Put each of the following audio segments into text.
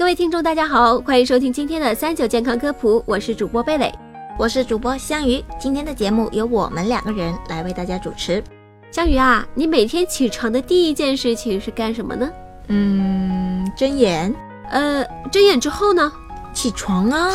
各位听众，大家好，欢迎收听今天的三九健康科普，我是主播贝蕾，我是主播香鱼。今天的节目由我们两个人来为大家主持。香鱼啊，你每天起床的第一件事情是干什么呢？嗯，睁眼。呃，睁眼之后呢？起床啊。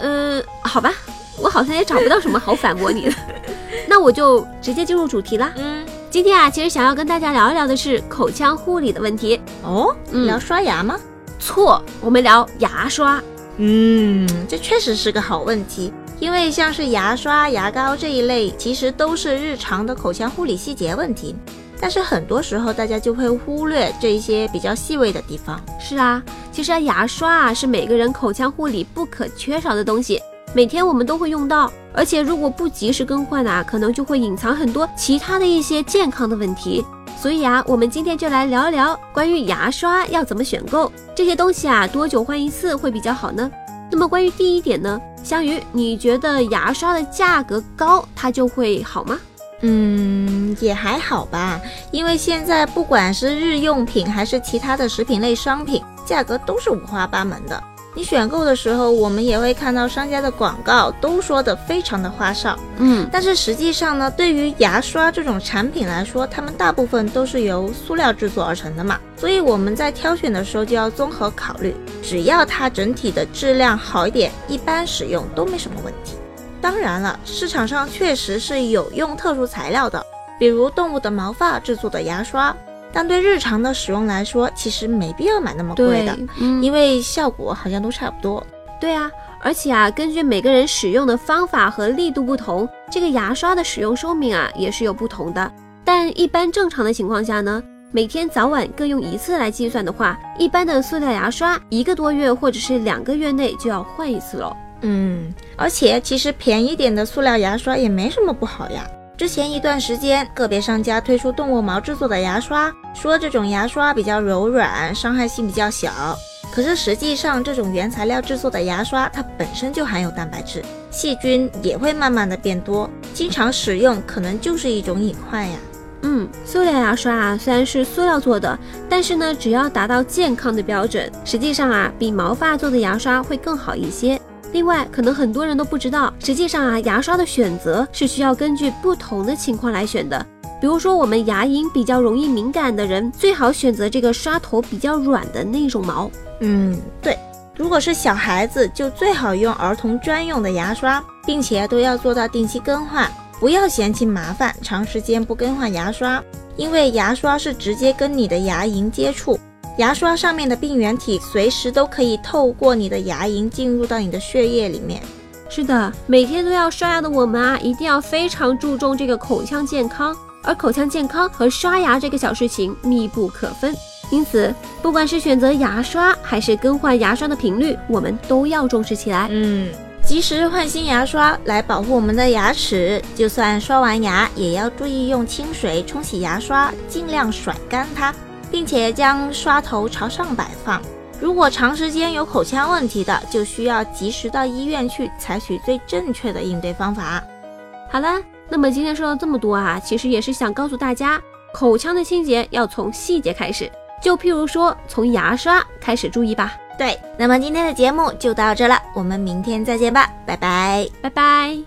呃，好吧，我好像也找不到什么好反驳你的，那我就直接进入主题啦。嗯。今天啊，其实想要跟大家聊一聊的是口腔护理的问题哦。聊刷牙吗？错，我们聊牙刷。嗯，这确实是个好问题，因为像是牙刷、牙膏这一类，其实都是日常的口腔护理细节问题。但是很多时候大家就会忽略这一些比较细微的地方。是啊，其实牙刷啊是每个人口腔护理不可缺少的东西。每天我们都会用到，而且如果不及时更换啊，可能就会隐藏很多其他的一些健康的问题。所以啊，我们今天就来聊一聊关于牙刷要怎么选购这些东西啊，多久换一次会比较好呢？那么关于第一点呢，香鱼，你觉得牙刷的价格高它就会好吗？嗯，也还好吧，因为现在不管是日用品还是其他的食品类商品，价格都是五花八门的。你选购的时候，我们也会看到商家的广告，都说的非常的花哨。嗯，但是实际上呢，对于牙刷这种产品来说，它们大部分都是由塑料制作而成的嘛，所以我们在挑选的时候就要综合考虑，只要它整体的质量好一点，一般使用都没什么问题。当然了，市场上确实是有用特殊材料的，比如动物的毛发制作的牙刷。但对日常的使用来说，其实没必要买那么贵的，因为效果好像都差不多。对啊，而且啊，根据每个人使用的方法和力度不同，这个牙刷的使用寿命啊也是有不同的。但一般正常的情况下呢，每天早晚各用一次来计算的话，一般的塑料牙刷一个多月或者是两个月内就要换一次了。嗯，而且其实便宜点的塑料牙刷也没什么不好呀。之前一段时间，个别商家推出动物毛制作的牙刷，说这种牙刷比较柔软，伤害性比较小。可是实际上，这种原材料制作的牙刷，它本身就含有蛋白质，细菌也会慢慢的变多，经常使用可能就是一种隐患呀。嗯，塑料牙刷啊，虽然是塑料做的，但是呢，只要达到健康的标准，实际上啊，比毛发做的牙刷会更好一些。另外，可能很多人都不知道，实际上啊，牙刷的选择是需要根据不同的情况来选的。比如说，我们牙龈比较容易敏感的人，最好选择这个刷头比较软的那种毛。嗯，对。如果是小孩子，就最好用儿童专用的牙刷，并且都要做到定期更换，不要嫌弃麻烦，长时间不更换牙刷，因为牙刷是直接跟你的牙龈接触。牙刷上面的病原体随时都可以透过你的牙龈进入到你的血液里面。是的，每天都要刷牙的我们啊，一定要非常注重这个口腔健康。而口腔健康和刷牙这个小事情密不可分，因此不管是选择牙刷还是更换牙刷的频率，我们都要重视起来。嗯，及时换新牙刷来保护我们的牙齿。就算刷完牙，也要注意用清水冲洗牙刷，尽量甩干它。并且将刷头朝上摆放。如果长时间有口腔问题的，就需要及时到医院去采取最正确的应对方法。好了，那么今天说了这么多啊，其实也是想告诉大家，口腔的清洁要从细节开始，就譬如说从牙刷开始注意吧。对，那么今天的节目就到这了，我们明天再见吧，拜拜，拜拜。